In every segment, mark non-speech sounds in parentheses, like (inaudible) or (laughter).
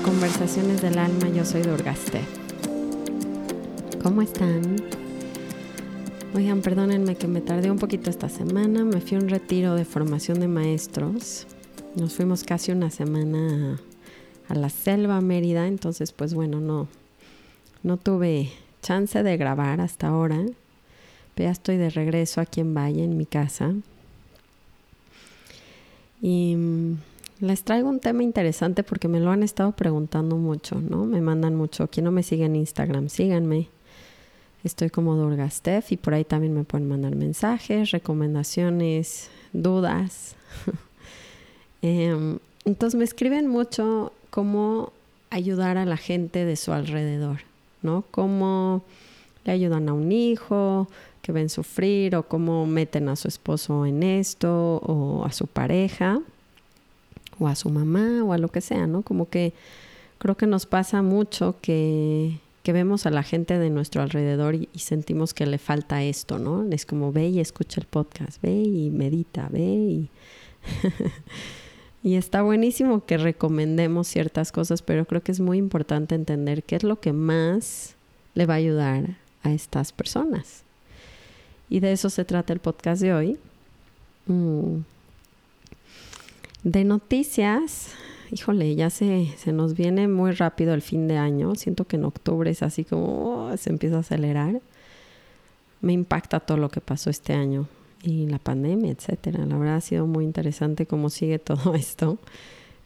Conversaciones del Alma, yo soy Durgaste. ¿Cómo están? Oigan, perdónenme que me tardé un poquito esta semana, me fui a un retiro de formación de maestros. Nos fuimos casi una semana a, la selva Mérida, entonces pues bueno, no, no tuve chance de grabar hasta ahora. Pero ya estoy de regreso aquí en Valle, en mi casa. Y mm, les traigo un tema interesante porque me lo han estado preguntando mucho, ¿no? Me mandan mucho. Quien no me sigue en Instagram, síganme. Estoy como Durgastef y por ahí también me pueden mandar mensajes, recomendaciones, dudas. (laughs) Em, entonces me escriben mucho cómo ayudar a la gente de su alrededor, ¿no? Cómo le ayudan a un hijo que ven sufrir o cómo meten a su esposo en esto o a su pareja o a su mamá o a lo que sea, ¿no? Como que creo que nos pasa mucho que, que vemos a la gente de nuestro alrededor y, sentimos que le falta esto, ¿no? Es como ve y escucha el podcast, ve y medita, ve y... (laughs) y está buenísimo que recomendemos ciertas cosas, pero creo que es muy importante entender qué es lo que más le va a ayudar a estas personas. Y de eso se trata el podcast de hoy. Mm. De noticias, híjole, ya se, se nos viene muy rápido el fin de año. Siento que en octubre es así como oh, se empieza a acelerar. Me impacta todo lo que pasó este año y la pandemia, etcétera. La verdad ha sido muy interesante cómo sigue (laughs) todo esto.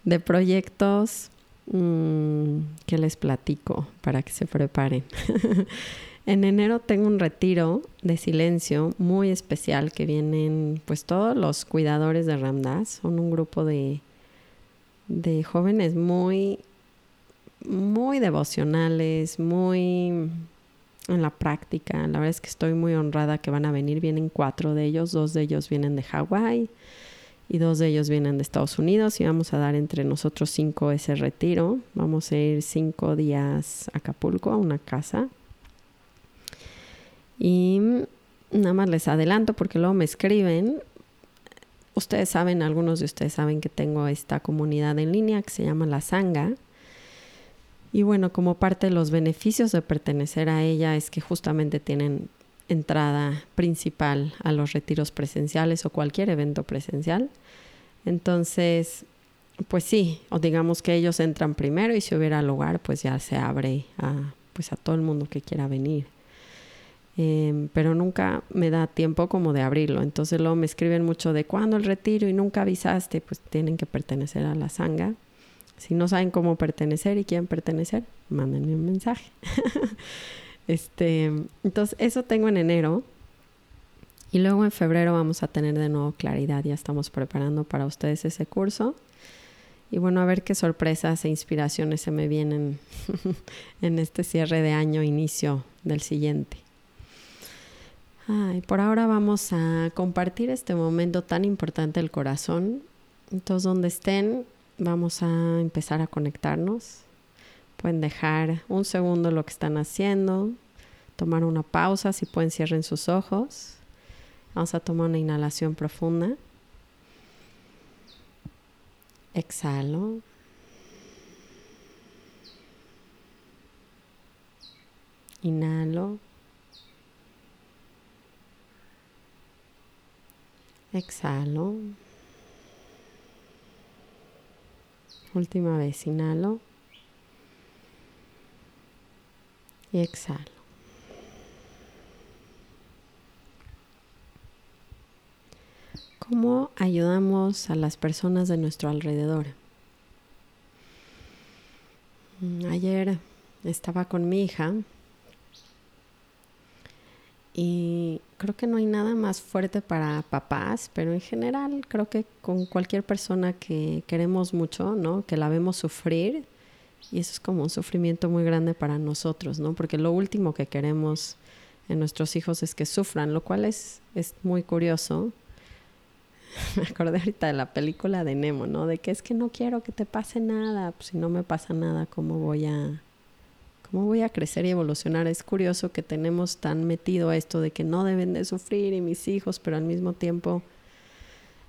De proyectos mm, que les platico para que se preparen. (laughs) En enero tengo un retiro de silencio muy especial que vienen pues todos los cuidadores de Ramdas. Son un grupo de, de jóvenes muy, muy devocionales, muy en la práctica. La verdad es que estoy muy honrada que van a venir. Vienen cuatro de ellos, dos de ellos vienen de Hawái y dos de ellos vienen de Estados Unidos y vamos a dar entre nosotros cinco ese retiro. Vamos a ir cinco días a Acapulco, a una casa y nada más les adelanto porque luego me escriben. Ustedes saben, algunos de ustedes saben que tengo esta comunidad en línea que se llama La Sanga. Y bueno, como parte de los beneficios de pertenecer a ella es que justamente tienen entrada principal a los retiros presenciales o cualquier evento presencial. Entonces, pues sí, o digamos que ellos entran primero y si hubiera lugar, pues ya se abre a, pues a todo el mundo que quiera venir. Em, pero nunca me da tiempo como de abrirlo. Entonces luego me escriben mucho de cuándo el retiro y nunca avisaste, pues tienen que pertenecer a la sanga. Si no saben cómo pertenecer y quieren pertenecer, mándenme un mensaje. (laughs) este, entonces eso tengo en enero. Y luego en febrero vamos a tener de nuevo claridad. Ya estamos preparando para ustedes ese curso. Y bueno, a ver qué sorpresas e inspiraciones se me vienen (laughs) en este cierre de año, inicio del siguiente. Por ahora vamos a compartir este momento tan importante del corazón. Entonces, donde estén, vamos a empezar a conectarnos. Pueden dejar un segundo lo que están haciendo, tomar una pausa, si pueden cierren sus ojos. Vamos a tomar una inhalación profunda. Exhalo. Inhalo. Exhalo. Última vez, inhalo. Y exhalo. ¿Cómo ayudamos a las personas de nuestro alrededor? Mm, ayer estaba con mi hija y creo que no hay nada más fuerte para papás, pero en general creo que con cualquier persona que queremos mucho, ¿no? Que la vemos sufrir, y eso es como un sufrimiento muy grande para nosotros, ¿no? Porque lo último que queremos en nuestros hijos es que sufran, lo cual es, es muy curioso. (laughs) Me acordé ahorita de la película de Nemo, ¿no? De que es que no quiero que te pase nada, pues si no me pasa nada, ¿cómo voy a ¿Cómo voy a crecer y evolucionar? Es curioso que tenemos tan metido a esto de que no deben de sufrir y mis hijos, pero al mismo tiempo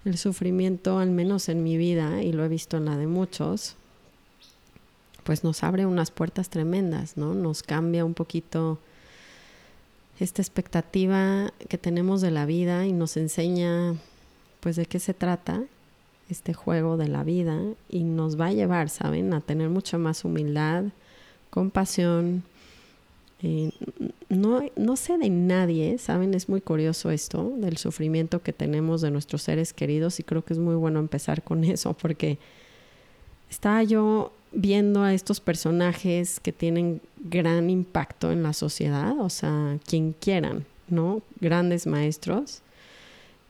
el sufrimiento, al menos en mi vida, y lo he visto en la de muchos, pues nos abre unas puertas tremendas, ¿no? Nos cambia un poquito esta expectativa que tenemos de la vida y nos enseña pues de qué se trata este juego de la vida y nos va a llevar, ¿saben?, a tener mucha más humildad, compasión. No, no sé de nadie, ¿saben? Es muy curioso esto del sufrimiento que tenemos de nuestros seres queridos y creo que es muy bueno empezar con (laughs) eso porque estaba yo viendo a estos personajes que tienen gran impacto en la sociedad, o sea, quien quieran, ¿no? Grandes maestros.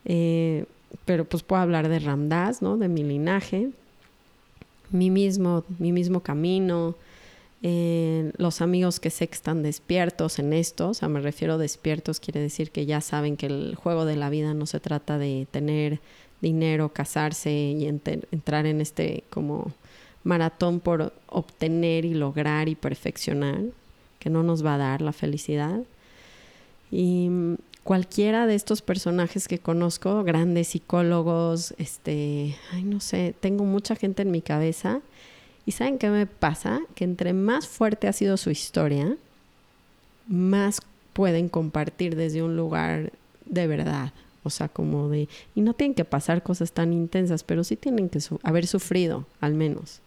Eh, pero pues puedo hablar de Ramdas, ¿no? De mi linaje, mi mismo, mi mismo camino, eh, los amigos que sé que están despiertos en esto, o sea, me refiero despiertos, quiere decir que ya saben que el juego de la vida no se trata de tener dinero, casarse y entrar en este como maratón por obtener y lograr y perfeccionar, que no nos va a dar la felicidad. Y cualquiera de estos personajes que conozco, grandes psicólogos, este, ay, no sé, tengo mucha gente en mi cabeza. ¿Y saben qué me pasa? Que entre más fuerte ha sido su historia, más pueden compartir desde un lugar de verdad. O sea, como de... Y no tienen que pasar cosas tan intensas, pero sí tienen que haber sufrido, al menos.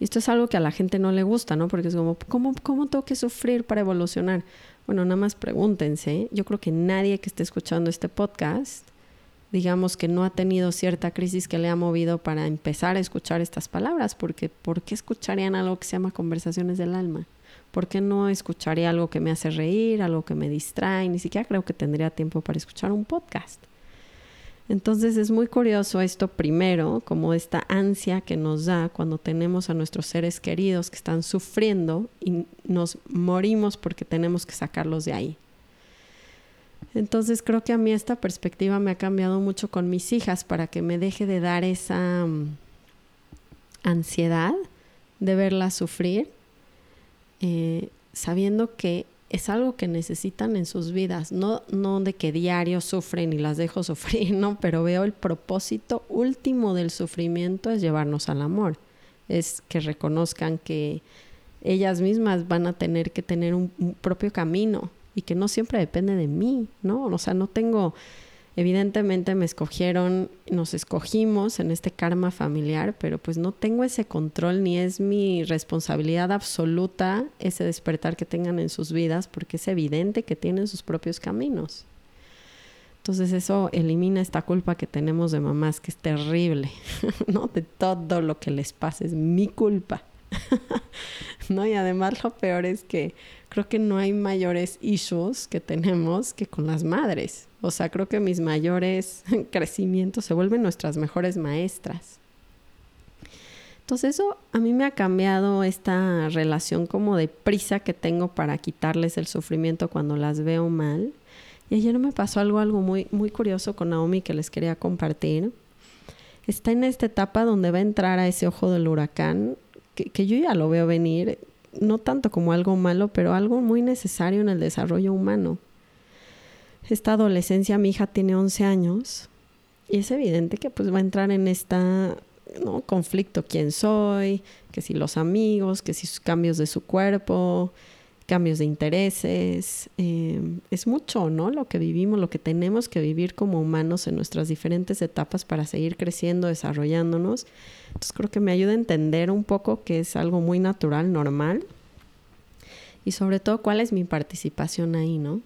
Y esto es algo que a la gente no le gusta, ¿no? Porque es como, ¿cómo, tengo que sufrir para evolucionar? Bueno, nada más pregúntense. Yo creo que nadie que esté escuchando este podcast, digamos que no ha tenido cierta crisis que le ha movido para empezar a escuchar estas palabras, porque ¿por qué escucharían algo que se llama conversaciones del alma? ¿Por qué no escucharía algo que me hace reír, algo que me distrae? Ni siquiera creo que tendría tiempo para escuchar un podcast. Entonces es muy curioso esto primero, como esta ansia que nos da cuando tenemos a nuestros seres queridos que están sufriendo y nos morimos porque tenemos que sacarlos de ahí. Entonces creo que a mí esta perspectiva me ha cambiado mucho con mis hijas para que me deje de dar esa mm, ansiedad de verlas sufrir, eh, sabiendo que es algo que necesitan en sus vidas, no, no de que diario sufren y las dejo (laughs) sufrir, no, pero veo el propósito último del sufrimiento es llevarnos al amor, es que reconozcan que ellas mismas van a tener que tener un propio camino y que no siempre depende de mí, ¿no? O sea, no tengo Evidentemente me escogieron, nos escogimos en este karma familiar, pero pues no tengo ese control ni es mi responsabilidad absoluta ese despertar que tengan en sus vidas, porque es evidente que tienen sus propios caminos. Entonces eso elimina esta culpa que tenemos de mamás, que es terrible, (laughs) ¿no? De todo lo que les pasa es mi culpa. (laughs) ¿no? Y además lo peor es que creo que no hay mayores issues que tenemos que con las madres. O sea, creo que mis mayores (laughs) crecimientos se vuelven nuestras mejores maestras. Entonces eso a mí me ha cambiado esta relación como de prisa que tengo para quitarles el sufrimiento cuando las veo mal. Y ayer me pasó algo, algo muy, muy curioso con Naomi que les quería compartir. Está en esta etapa donde va a entrar a ese ojo del huracán que, yo ya lo veo venir, no tanto como algo malo, pero algo muy necesario en el desarrollo humano. Esta adolescencia, mi hija tiene 11 años y es evidente que pues va a entrar en esta ¿no? conflicto, quién soy, que si los amigos, que si sus cambios de su cuerpo, cambios de intereses. Em, es mucho, ¿no? Lo que vivimos, lo que tenemos que vivir como humanos en nuestras diferentes etapas para seguir creciendo, desarrollándonos. Entonces creo que me ayuda a entender un poco que es algo muy natural, normal. Y sobre todo cuál es mi participación ahí, ¿no?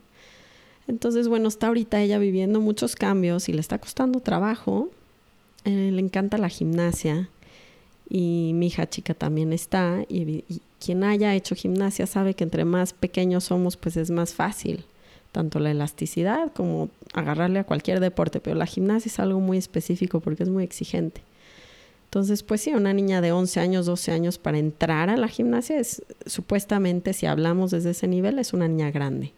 Entonces, bueno, está ahorita ella viviendo muchos cambios y le está costando trabajo. Eh, le encanta la gimnasia y mi hija chica también está y, quien haya hecho gimnasia sabe que entre más pequeños somos pues es más fácil tanto la elasticidad como agarrarle a cualquier deporte, pero la gimnasia es algo muy específico porque es muy exigente. Entonces, pues sí, una niña de 11 años, 12 años para entrar a la gimnasia es supuestamente, si hablamos desde ese nivel, es una niña grande.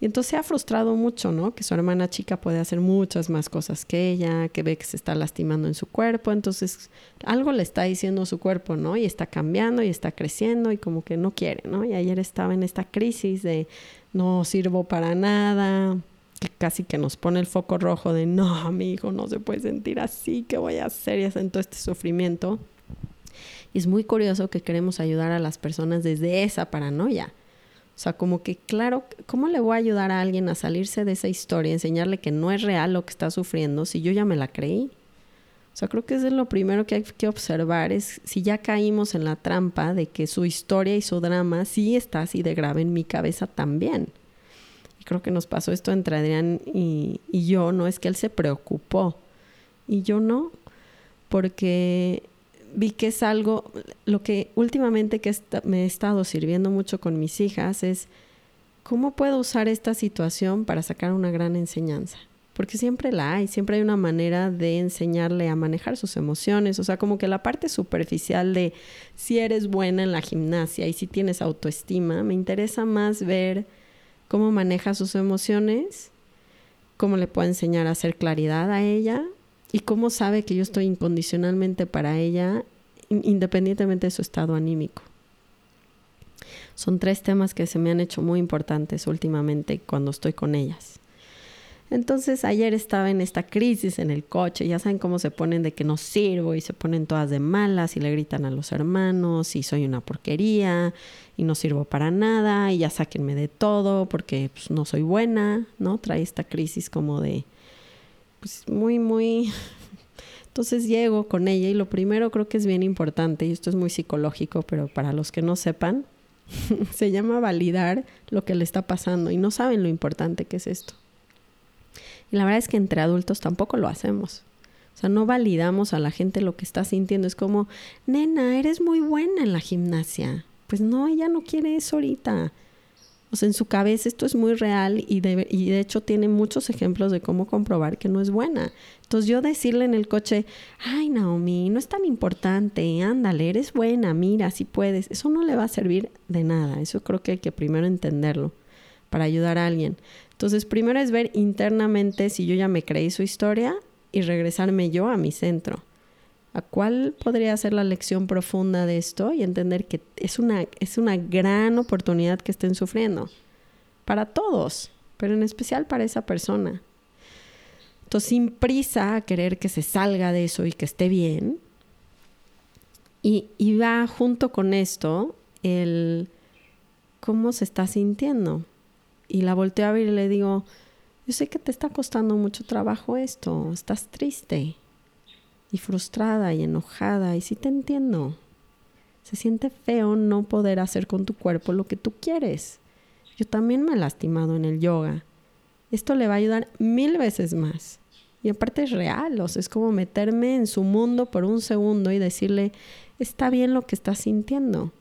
Y entonces se ha frustrado mucho, ¿no? Que su hermana chica puede hacer muchas más cosas que ella, que ve que se está lastimando en su cuerpo, entonces algo le está diciendo su cuerpo, ¿no? Y está cambiando y está creciendo y como que no quiere, ¿no? Y ayer estaba en esta crisis de no sirvo para nada, que casi que nos pone el foco rojo de no, mi hijo no se puede sentir así, ¿qué voy a hacer? Y todo este sufrimiento. Y es muy curioso que queremos ayudar a las personas desde esa paranoia. O sea, como que, claro, ¿cómo le voy a ayudar a alguien a salirse de esa historia, enseñarle que no es real lo que está sufriendo si yo ya me la creí? O sea, creo que eso es lo primero que hay que observar, es si ya caímos en la trampa de que su historia y su drama sí está así de grave en mi cabeza también. Y creo que nos pasó esto entre Adrián y, y yo, no es que él se preocupó y yo no, porque vi que es algo, lo que últimamente que me he estado sirviendo mucho con mis hijas es cómo puedo usar esta situación para sacar una gran enseñanza porque siempre la hay, siempre hay una manera de enseñarle a manejar sus emociones, o sea, como que la parte superficial de si eres buena en la gimnasia y si tienes autoestima, me interesa más ver cómo maneja sus emociones, cómo le puedo enseñar a hacer claridad a ella y cómo sabe que yo estoy incondicionalmente para ella independientemente de su estado anímico. Son tres temas que se me han hecho muy importantes últimamente cuando estoy con ellas. Entonces ayer estaba en esta crisis en el coche, ya saben cómo se ponen de que no sirvo y se ponen todas de malas y le gritan a los hermanos y soy una porquería y no sirvo para nada y ya sáquenme de todo porque pues, no soy buena, ¿no? Trae esta crisis como de, pues muy, muy... (laughs) Entonces llego con ella y lo primero creo que es bien importante, y esto es muy psicológico, pero para los que no sepan, (laughs) se llama validar lo que le está pasando y no saben lo importante que es esto. Y la verdad es que entre adultos tampoco lo hacemos. O sea, no validamos a la gente lo que está sintiendo. Es como, nena, eres muy buena en la gimnasia. Pues no, ella no quiere eso ahorita. Sea, en su cabeza esto es muy real y de, y de hecho tiene muchos ejemplos de cómo comprobar que no es buena. Entonces yo decirle en el coche, ay Naomi, no es tan importante, ándale, eres buena, mira, si puedes, eso no le va a servir de nada. Eso creo que hay que primero entenderlo para ayudar a alguien. Entonces, primero es ver internamente si yo ya me creí su historia y regresarme yo a mi centro. ¿A cuál podría ser la lección profunda de esto? Y entender que es una, es una gran oportunidad que estén sufriendo. Para todos, pero en especial para esa persona. Entonces, sin prisa a querer que se salga de eso y que esté bien. Y, y va junto con esto el cómo se está sintiendo y la volteo a ver y le digo, yo sé que te está costando mucho trabajo esto, estás triste y frustrada y enojada y sí te entiendo. Se siente feo no poder hacer con tu cuerpo lo que tú quieres. Yo también me he lastimado en el yoga. Esto le va a ayudar mil veces más. Y aparte es real, o sea, es como meterme en su mundo por un segundo y decirle, está bien lo que estás sintiendo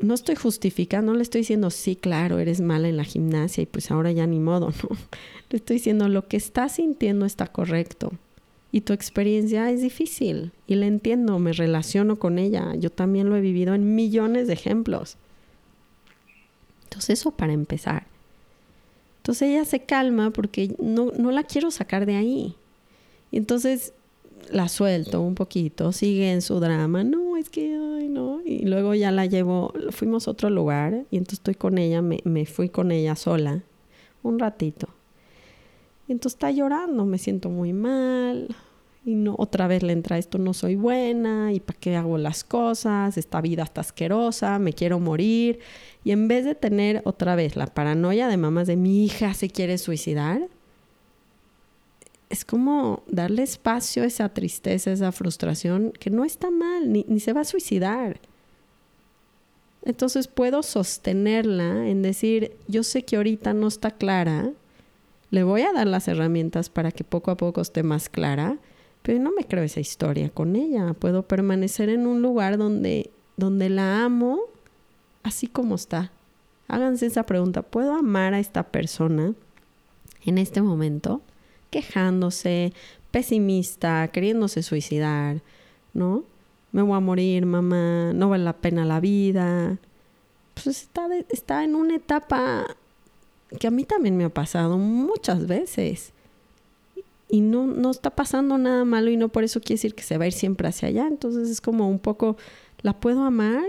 no estoy justificando, no le estoy diciendo, sí, claro, eres mala en la gimnasia y pues ahora ya ni modo, (laughs) no. Le estoy diciendo, lo que estás sintiendo está correcto y tu experiencia es difícil y la entiendo, me relaciono con ella, yo también lo he vivido en millones de ejemplos. Entonces eso para empezar. Entonces ella se calma porque no, no la quiero sacar de ahí. Entonces la suelto un poquito, sigue en su drama, no, es que, no, y luego ya la llevo, fuimos a otro lugar y entonces estoy con ella, me, me fui con ella sola un ratito. Y entonces está llorando, me siento muy mal, y no, otra vez le entra esto, no soy buena, y para qué hago las cosas, esta vida está asquerosa, me quiero morir. Y en vez de tener otra vez la paranoia de mamás de mi hija se quiere suicidar, es como darle espacio a esa tristeza, a esa frustración, que no está mal, ni, ni se va a suicidar. Entonces puedo sostenerla en decir, yo sé que ahorita no está clara, le voy a dar las herramientas para que poco a poco esté más clara, pero no me creo esa historia con ella. Puedo permanecer en un lugar donde, donde la amo así como está. Háganse esa pregunta, ¿puedo amar a esta persona en este momento? Quejándose, pesimista, queriéndose suicidar, ¿no? Me voy a morir, mamá, no vale la pena la vida. Pues está, está en una etapa que a mí también me ha pasado muchas veces. Y no, no está pasando nada malo y no por eso quiere decir que se va a ir siempre hacia allá. Entonces es como un poco, la puedo amar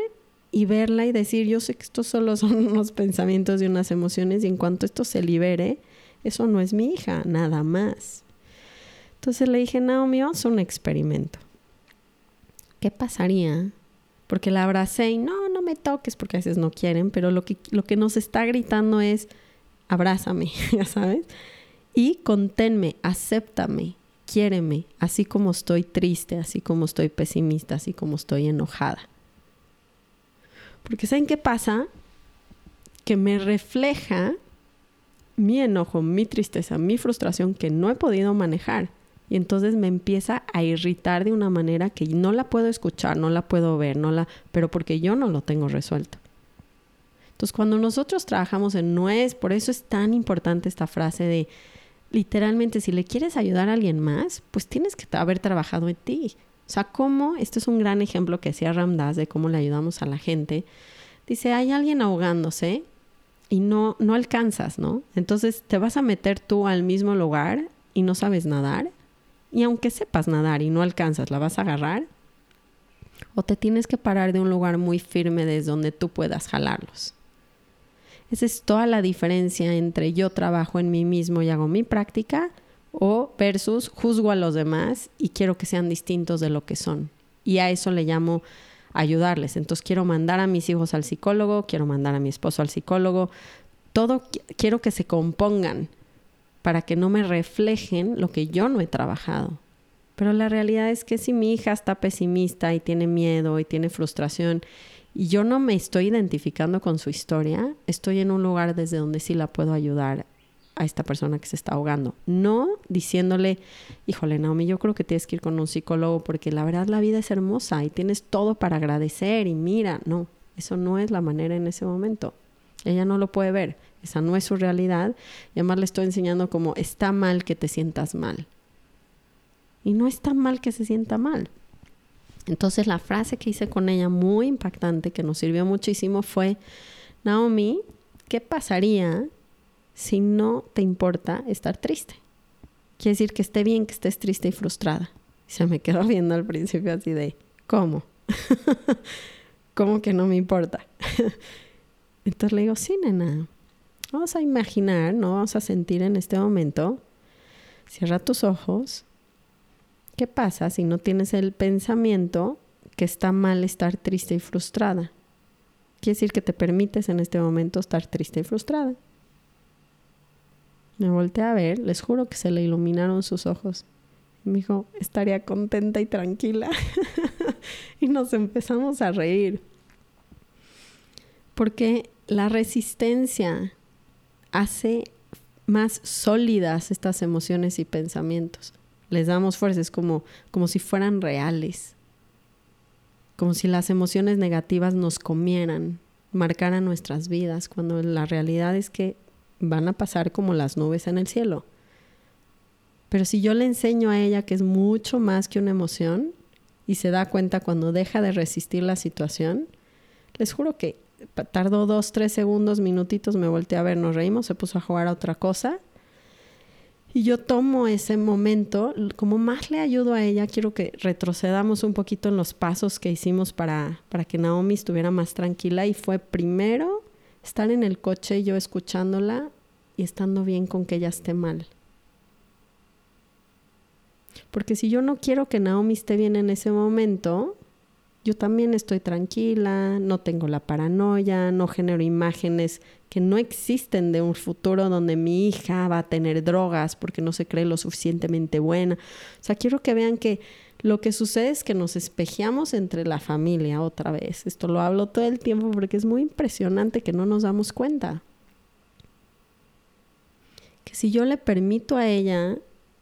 y verla y decir, yo sé que estos solo son (laughs) unos pensamientos y unas emociones y en cuanto esto se libere, eso no es mi hija, nada más. Entonces le dije, Naomi, vamos a un experimento. ¿qué pasaría? Porque la abracé y no, no me toques, porque a veces no quieren, pero lo que, lo que nos está gritando es, abrázame, (laughs) ya sabes, y conténme, acéptame, quiéreme, así como estoy triste, así como estoy pesimista, así como estoy enojada. Porque ¿saben qué pasa? Que me refleja mi enojo, mi tristeza, mi frustración que no he podido manejar. Y entonces me empieza a irritar de una manera que no la puedo escuchar, no la puedo ver, no la, pero porque yo no lo tengo resuelto. Entonces, cuando nosotros trabajamos en no es, por eso es tan importante esta frase de literalmente si le quieres ayudar a alguien más, pues tienes que haber trabajado en ti. O sea, cómo, esto es un gran ejemplo que hacía Ramdas de cómo le ayudamos a la gente. Dice, hay alguien ahogándose y no no alcanzas, ¿no? Entonces, te vas a meter tú al mismo lugar y no sabes nadar y aunque sepas nadar y no alcanzas, ¿la vas a agarrar? ¿O te tienes que parar de un lugar muy firme desde donde tú puedas jalarlos? Esa es toda la diferencia entre yo trabajo en mí mismo y hago mi práctica o versus juzgo a los demás y quiero que sean distintos de lo que son. Y a eso le llamo ayudarles. Entonces quiero mandar a mis hijos al psicólogo, quiero mandar a mi esposo al psicólogo, todo quiero que se compongan para que no me reflejen lo que yo no he trabajado. Pero la realidad es que si mi hija está pesimista y tiene miedo y tiene frustración y yo no me estoy identificando con su historia, estoy en un lugar desde donde sí la puedo ayudar a esta persona que se está ahogando. No diciéndole, híjole, Naomi, yo creo que tienes que ir con un psicólogo porque la verdad la vida es hermosa y tienes todo para agradecer y mira, no, eso no es la manera en ese momento. Ella no lo puede ver. Esa no es su realidad. Y además le estoy enseñando como está mal que te sientas mal. Y no está mal que se sienta mal. Entonces la frase que hice con ella muy impactante, que nos sirvió muchísimo, fue, Naomi, ¿qué pasaría si no te importa estar triste? Quiere decir que esté bien que estés triste y frustrada. Se me quedó viendo al principio así de, ¿cómo? (laughs) ¿Cómo que no me importa? (laughs) Entonces le digo, sí, nena, vamos a imaginar, ¿no? Vamos a sentir en este momento. Cierra tus ojos. ¿Qué pasa si no tienes el pensamiento que está mal estar triste y frustrada? Quiere decir que te permites en este momento estar triste y frustrada. Me volteé a ver, les juro que se le iluminaron sus ojos. Me dijo, estaría contenta y tranquila. (laughs) y nos empezamos a reír. Porque la resistencia hace más sólidas estas emociones y pensamientos. Les damos fuerza, es como, como si fueran reales. Como si las emociones negativas nos comieran, marcaran nuestras vidas, cuando la realidad es que van a pasar como las nubes en el cielo. Pero si yo le enseño a ella que es mucho más que una emoción y se da cuenta cuando deja de resistir la situación, les juro que tardó dos, tres segundos, minutitos, me volteé a ver, nos reímos, se puso a jugar a otra cosa. Y yo tomo ese momento, como más le ayudo a ella, quiero que retrocedamos un poquito en los pasos que hicimos para, para que Naomi estuviera más tranquila. Y fue primero estar en el coche, yo escuchándola y estando bien con que ella esté mal. Porque si yo no quiero que Naomi esté bien en ese momento, yo también estoy tranquila, no tengo la paranoia, no genero imágenes que no existen de un futuro donde mi hija va a tener drogas porque no se cree lo suficientemente buena. O sea, quiero que vean que lo que sucede es que nos espejeamos entre la familia otra vez. Esto lo hablo todo el tiempo porque es muy impresionante que no nos damos cuenta. Que si yo le permito a ella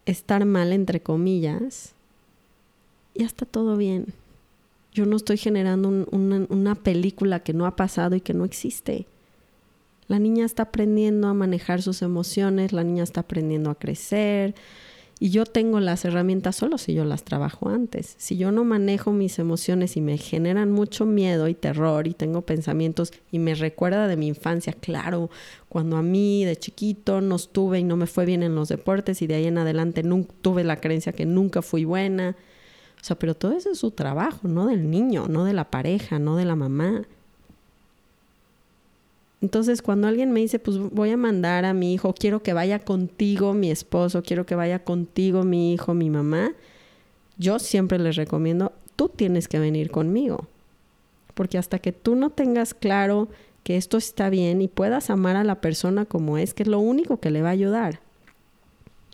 estar mal, entre comillas, ya está todo bien yo no estoy generando una, película que no ha pasado y que no existe. La niña está aprendiendo a manejar sus emociones, la niña está aprendiendo a crecer y yo tengo las herramientas solo si yo las trabajo antes. Si yo no manejo mis emociones y me generan mucho miedo y terror y tengo pensamientos y me recuerda de mi infancia, claro, cuando a mí de chiquito no estuve y no me fue bien en los deportes y de ahí en adelante nunca, tuve la creencia que nunca fui buena o sea, pero todo eso es su trabajo, no del niño, no de la pareja, no de la mamá. Entonces, cuando alguien me dice, pues voy a mandar a mi hijo, quiero que vaya contigo mi esposo, quiero que vaya contigo mi hijo, mi mamá, yo siempre les recomiendo, tú tienes que venir conmigo. Porque hasta que tú no tengas claro que esto está bien y puedas amar a la persona como es, que es lo único que le va a ayudar.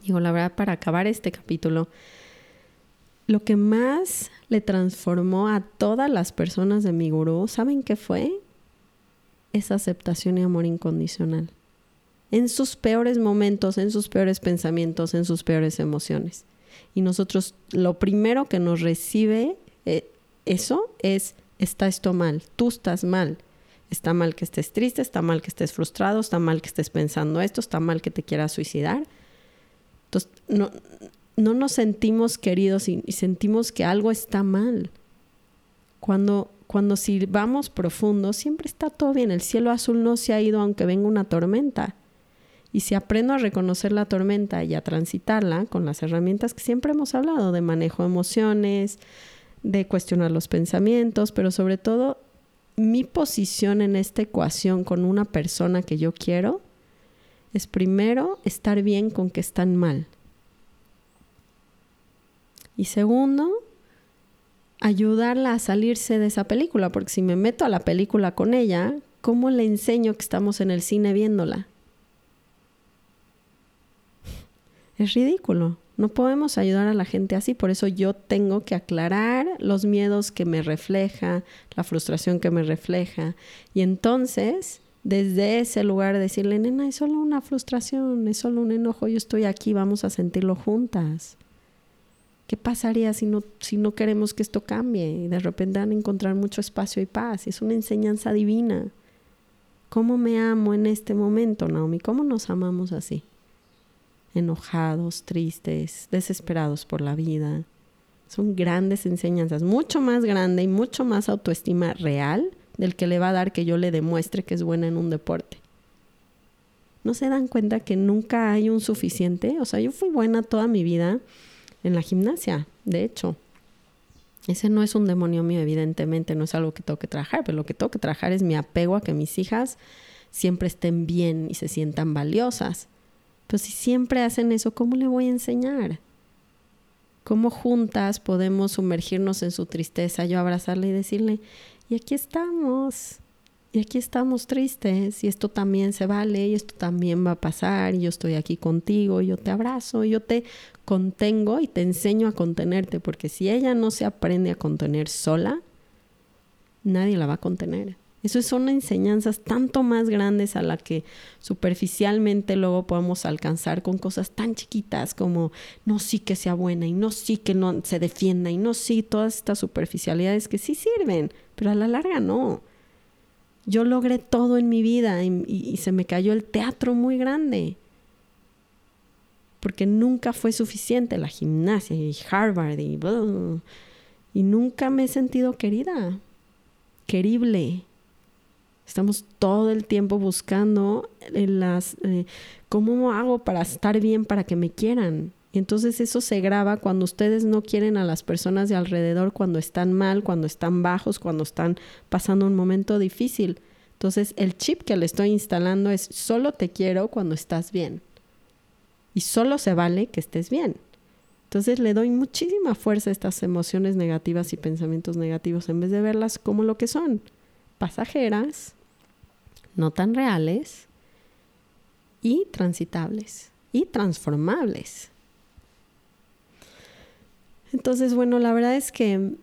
Digo, la verdad, para acabar este capítulo, lo que más le transformó a todas las personas de mi gurú, ¿saben qué fue? Esa aceptación y amor incondicional. En sus peores momentos, en sus peores pensamientos, en sus peores emociones. Y nosotros, lo primero que nos recibe eh, eso es, está esto mal, tú estás mal. Está mal que estés triste, está mal que estés frustrado, está mal que estés pensando esto, está mal que te quieras suicidar. Entonces, no, no nos sentimos queridos y, sentimos que algo está mal. Cuando, cuando si vamos profundo, siempre está todo bien. El cielo azul no se ha ido aunque venga una tormenta. Y si aprendo a reconocer la tormenta y a transitarla con las herramientas que siempre hemos hablado, de manejo de emociones, de cuestionar los pensamientos, pero sobre todo mi posición en esta ecuación con una persona que yo quiero es primero estar bien con que están mal. Y segundo, ayudarla a salirse de esa película, porque si me meto a la película con ella, ¿cómo le enseño que estamos en el cine viéndola? Es ridículo. No podemos ayudar a la gente así, por eso yo tengo que aclarar los miedos que me refleja, la frustración que me refleja. Y entonces, desde ese lugar, decirle, nena, es solo una frustración, es solo un enojo, yo estoy aquí, vamos a sentirlo juntas. ¿Qué pasaría si no, si no queremos que esto cambie? Y de repente van a encontrar mucho espacio y paz. Es una enseñanza divina. ¿Cómo me amo en este momento, Naomi? ¿Cómo nos amamos así? Enojados, tristes, desesperados por la vida. Son grandes enseñanzas, mucho más grande y mucho más autoestima real del que le va a dar que yo le demuestre que es buena en un deporte. ¿No se dan cuenta que nunca hay un suficiente? O sea, yo fui buena toda mi vida en la gimnasia, de hecho. Ese no es un demonio mío, evidentemente, no es algo que tengo que trabajar, pero lo que tengo que trabajar es mi apego a que mis hijas siempre estén bien y se sientan valiosas. Pero si siempre hacen eso, ¿cómo le voy a enseñar? ¿Cómo juntas podemos sumergirnos en su tristeza, yo abrazarle y decirle, y aquí estamos, y aquí estamos tristes y esto también se vale y esto también va a pasar y yo estoy aquí contigo y yo te abrazo y yo te contengo y te enseño a contenerte porque si ella no se aprende a contener sola, nadie la va a contener. Eso son enseñanzas tanto más grandes a la que superficialmente luego podemos alcanzar con cosas tan chiquitas como no sí que sea buena y no sí que no se defienda y no sí todas estas superficialidades que sí sirven, pero a la larga no yo logré todo en mi vida y, se me cayó el teatro muy grande. Porque nunca fue suficiente la gimnasia y Harvard y, y nunca me he sentido querida, querible. Estamos todo el tiempo buscando las, eh, cómo hago para estar bien, para que me quieran. Entonces eso se graba cuando ustedes no quieren a las personas de alrededor, cuando están mal, cuando están bajos, cuando están pasando un momento difícil. Entonces el chip que le estoy instalando es solo te quiero cuando estás bien. Y solo se vale que estés bien. Entonces le doy muchísima fuerza a estas emociones negativas y pensamientos negativos en vez de verlas como lo que son. Pasajeras, no tan reales y transitables y transformables. Entonces, bueno, la verdad es que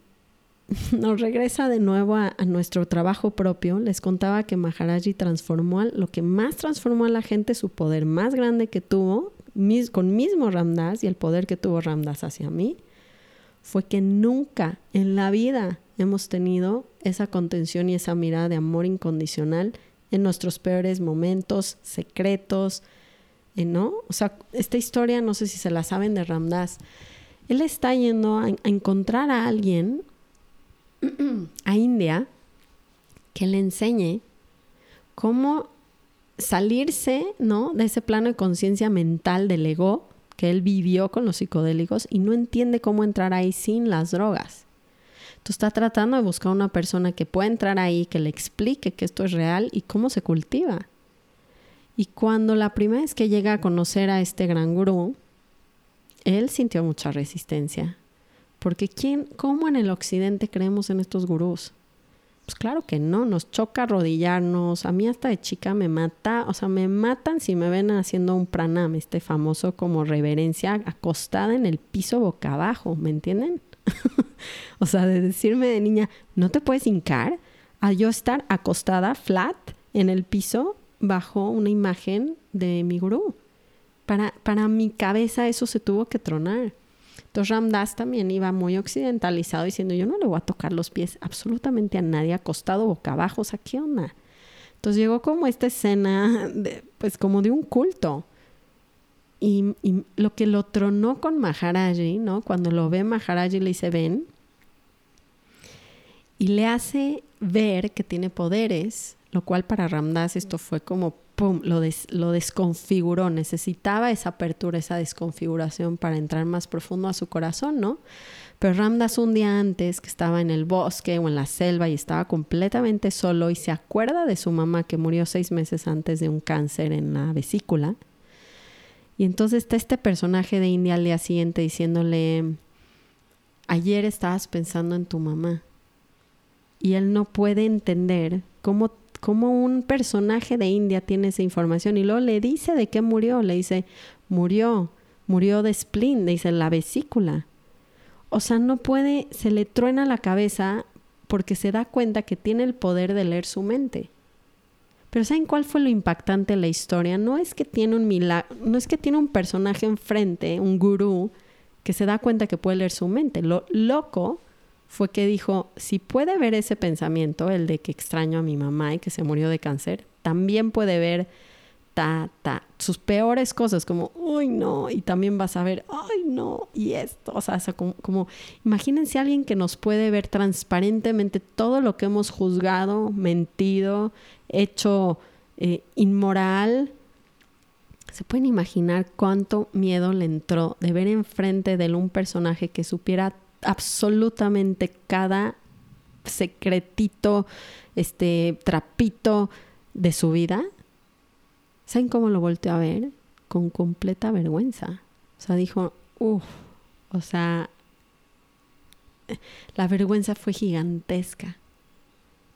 (laughs) nos regresa de nuevo a, nuestro trabajo propio. Les contaba que Maharaji transformó, lo que más transformó a la gente, su poder más grande que tuvo, con mismo Ramdas y el poder que tuvo Ramdas hacia mí, fue que nunca en la vida hemos tenido esa contención y esa mirada de amor incondicional en nuestros peores momentos, secretos, ¿eh, ¿no? O sea, esta historia, no sé si se la saben de Ramdas él está yendo a, encontrar a alguien a India que le enseñe cómo salirse, ¿no? De ese plano de conciencia mental del ego que él vivió con los psicodélicos y no entiende cómo entrar ahí sin las drogas. Entonces está tratando de buscar una persona que pueda entrar ahí, que le explique que esto es real y cómo se cultiva. Y cuando la primera vez que llega a conocer a este gran gurú, él sintió mucha resistencia, Porque ¿quién, cómo en el occidente creemos en estos gurús? Pues claro que no, nos choca arrodillarnos. A mí hasta de chica me mata, o sea, me matan si me ven haciendo un pranam, este famoso como reverencia acostada en el piso boca abajo, ¿me entienden? (laughs) o sea, de decirme de niña, no te puedes hincar, a yo estar acostada flat en el piso bajo una imagen de mi gurú. Para, para mi cabeza eso se tuvo que tronar. Entonces Ramdas también iba muy occidentalizado diciendo, yo no le voy a tocar los pies absolutamente a nadie acostado boca abajo, o ¿qué onda? Entonces llegó como esta escena, de, pues como de un culto. Y, y, lo que lo tronó con Maharaji, ¿no? Cuando lo ve Maharaji le dice, ven, y le hace ver que tiene poderes, lo cual para Ramdas esto fue como pum, lo, lo desconfiguró, necesitaba esa apertura, esa desconfiguración para entrar más profundo a su corazón, ¿no? Pero Ramdas un día antes, que estaba en el bosque o en la selva y estaba completamente solo y se acuerda de su mamá que murió seis meses antes de un cáncer en la vesícula. Y entonces está este personaje de India al día siguiente diciéndole, ayer estabas pensando en tu mamá. Y él no puede entender cómo cómo un personaje de India tiene esa información y luego le dice de qué murió, le dice, murió, murió de spleen, le dice la vesícula. O sea, no puede, se le truena la cabeza porque se da cuenta que tiene el poder de leer su mente. Pero ¿saben cuál fue lo impactante de la historia? No es que tiene un milagro, no es que tiene un personaje enfrente, un gurú, que se da cuenta que puede leer su mente. Lo loco fue que dijo, si puede ver ese pensamiento, el de que extraño a mi mamá y que se murió de cáncer, también puede ver ta, ta, sus peores cosas, como, uy, no, y también vas a ver, ay, no, y esto, o sea, como, imagínense a alguien que nos puede ver transparentemente todo lo que hemos juzgado, mentido, hecho eh, inmoral. ¿Se pueden imaginar cuánto miedo le entró de ver enfrente de él un personaje que supiera absolutamente cada secretito, este trapito de su vida, ¿saben cómo lo volteó a ver? Con completa vergüenza. O sea, dijo, uff, o sea, la vergüenza fue gigantesca.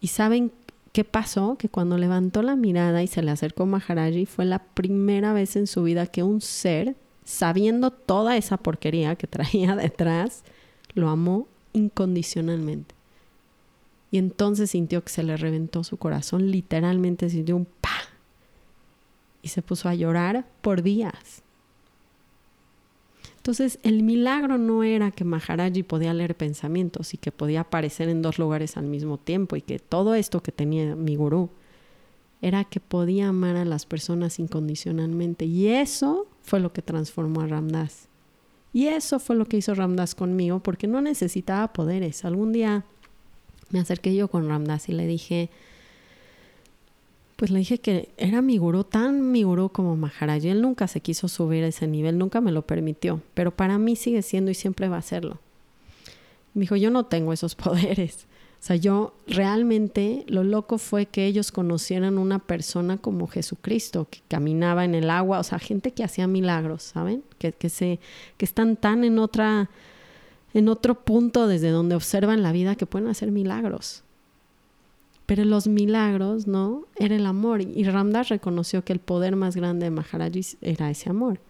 ¿Y saben qué pasó? Que cuando levantó la mirada y se le acercó Maharaji, fue la primera vez en su vida que un ser, sabiendo toda esa porquería que traía (laughs) detrás, lo amó incondicionalmente. Y entonces sintió que se le reventó su corazón, literalmente sintió un pa. Y se puso a llorar por días. Entonces, el milagro no era que Maharaji podía leer pensamientos y que podía aparecer en dos lugares al mismo tiempo y que todo esto que tenía mi gurú era que podía amar a las personas incondicionalmente. Y eso fue lo que transformó a Ramdas. Y eso fue lo que hizo Ramdas conmigo, porque no necesitaba poderes. Algún día me acerqué yo con Ramdas y le dije, pues le dije que era mi gurú, tan mi gurú como Maharaj. Él nunca se quiso subir a ese nivel, nunca me lo permitió, pero para mí sigue siendo y siempre va a serlo. Me dijo, yo no tengo esos (laughs) poderes. O sea, yo realmente lo loco fue que ellos conocieran una persona como Jesucristo, que caminaba en el agua, o sea, gente que hacía milagros, ¿saben? Que, que, se, que están tan en otra, en otro punto desde donde observan la vida que pueden hacer milagros. Pero los milagros, ¿no? Era el amor. Y Ramdas reconoció que el poder más grande de Maharaji era ese amor.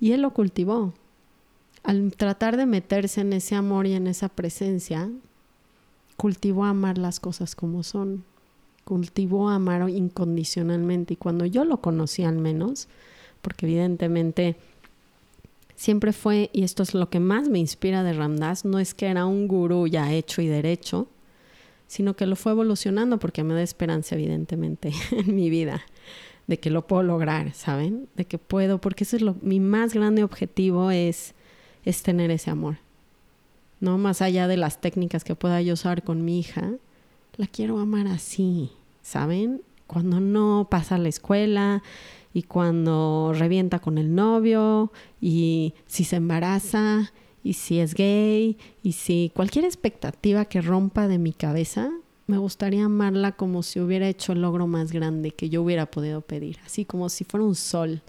Y él lo cultivó. Al tratar de meterse en ese amor y en esa presencia, cultivó amar las cosas como son, cultivó amar incondicionalmente. Y cuando yo lo conocí al menos, porque evidentemente siempre fue, y esto es lo que más me inspira de Ramdas, no es que era un gurú ya hecho y derecho, sino que lo fue evolucionando porque me da esperanza evidentemente (laughs) en mi vida de que lo puedo lograr, ¿saben? De que puedo, porque ese es lo, mi más grande objetivo es, es tener ese amor. ¿No? Más allá de las técnicas que pueda yo usar con mi hija, la quiero amar así, ¿saben? Cuando no pasa la escuela y cuando revienta con el novio y si se embaraza y si es gay y si cualquier expectativa que rompa de mi cabeza, me gustaría amarla como si hubiera hecho el logro más grande que yo hubiera podido pedir, así como si fuera un sol,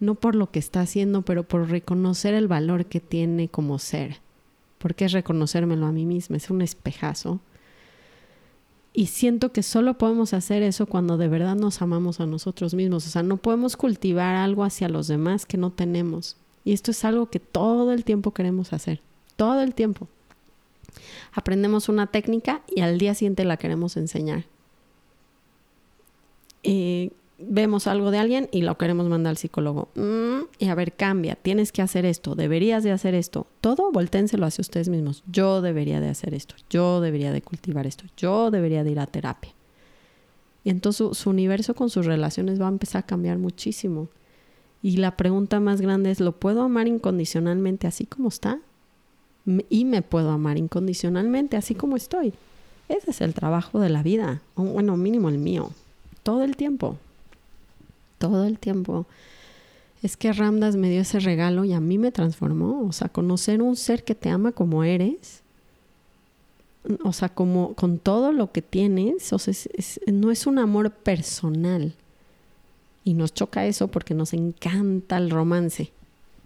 no por lo que está haciendo, pero por reconocer el valor que tiene como ser porque es reconocérmelo a mí misma, es un espejazo. Y siento que solo podemos hacer eso cuando de verdad nos amamos a nosotros mismos. O sea, no podemos cultivar algo hacia los demás que no tenemos. Y esto es algo que todo el tiempo queremos hacer. Todo el tiempo. Aprendemos una técnica y al día siguiente la queremos enseñar. Y vemos algo de alguien y lo queremos mandar al psicólogo. Mm, y a ver, cambia, tienes que hacer esto, deberías de hacer esto. Todo volténselo hacia ustedes mismos. Yo debería de hacer esto, yo debería de cultivar esto, yo debería de ir a terapia. Y entonces su, universo con sus relaciones va a empezar a cambiar muchísimo. Y la pregunta más grande es, ¿lo puedo amar incondicionalmente así como está? Y me puedo amar incondicionalmente así como estoy. Ese es el trabajo de la vida, bueno, mínimo el mío, todo el tiempo todo el tiempo. Es que Ramdas me dio ese regalo y a mí me transformó. O sea, conocer un ser que te ama como eres. O sea, como con todo lo que tienes. O sea, no es un amor personal. Y nos choca eso porque nos encanta el romance.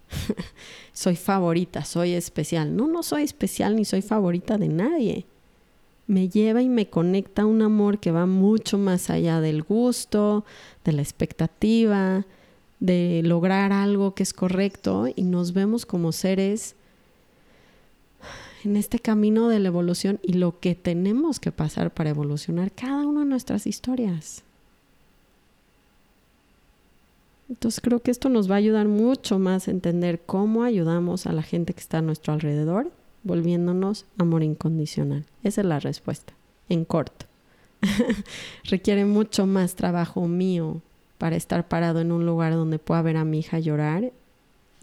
(laughs) soy favorita, soy especial. No, no soy especial ni soy favorita de nadie me lleva y me conecta a un amor que va mucho más allá del gusto, de la expectativa, de lograr algo que es correcto y nos vemos como seres en este camino de la evolución y lo que tenemos que pasar para evolucionar cada una de nuestras historias. Entonces creo que esto nos va a ayudar mucho más a entender cómo ayudamos a la gente que está a nuestro alrededor volviéndonos amor incondicional? Esa es la respuesta, en corto. (laughs) Requiere mucho más trabajo mío para estar parado en un lugar donde pueda ver a mi hija llorar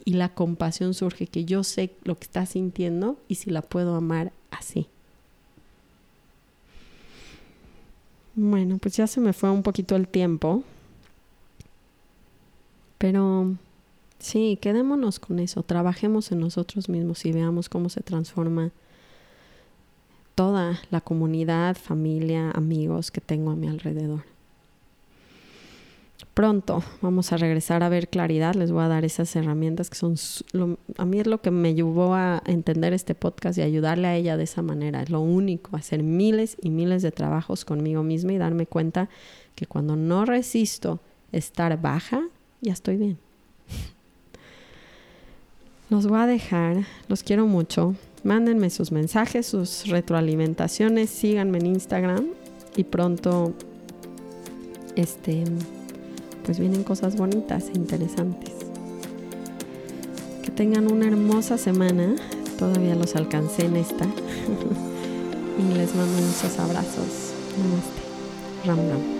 y la compasión surge que yo sé lo que está sintiendo y si la puedo amar así. Bueno, pues ya se me fue un poquito el tiempo, pero Sí, quedémonos con eso, trabajemos en nosotros mismos y veamos cómo se transforma toda la comunidad, familia, amigos que tengo a mi alrededor. Pronto vamos a regresar a ver claridad, les voy a dar esas herramientas que son, a mí es lo que me llevó a entender este podcast y ayudarle a ella de esa manera, es lo único, hacer miles y miles de trabajos conmigo misma y darme cuenta que cuando no resisto estar baja, ya estoy bien. (laughs) Los voy a dejar, los quiero mucho. Mándenme sus mensajes, sus retroalimentaciones, síganme en Instagram y pronto este pues vienen cosas bonitas e interesantes. Que tengan una hermosa semana. Todavía los alcancé en esta. (laughs) y les mando muchos abrazos. Ram Ram.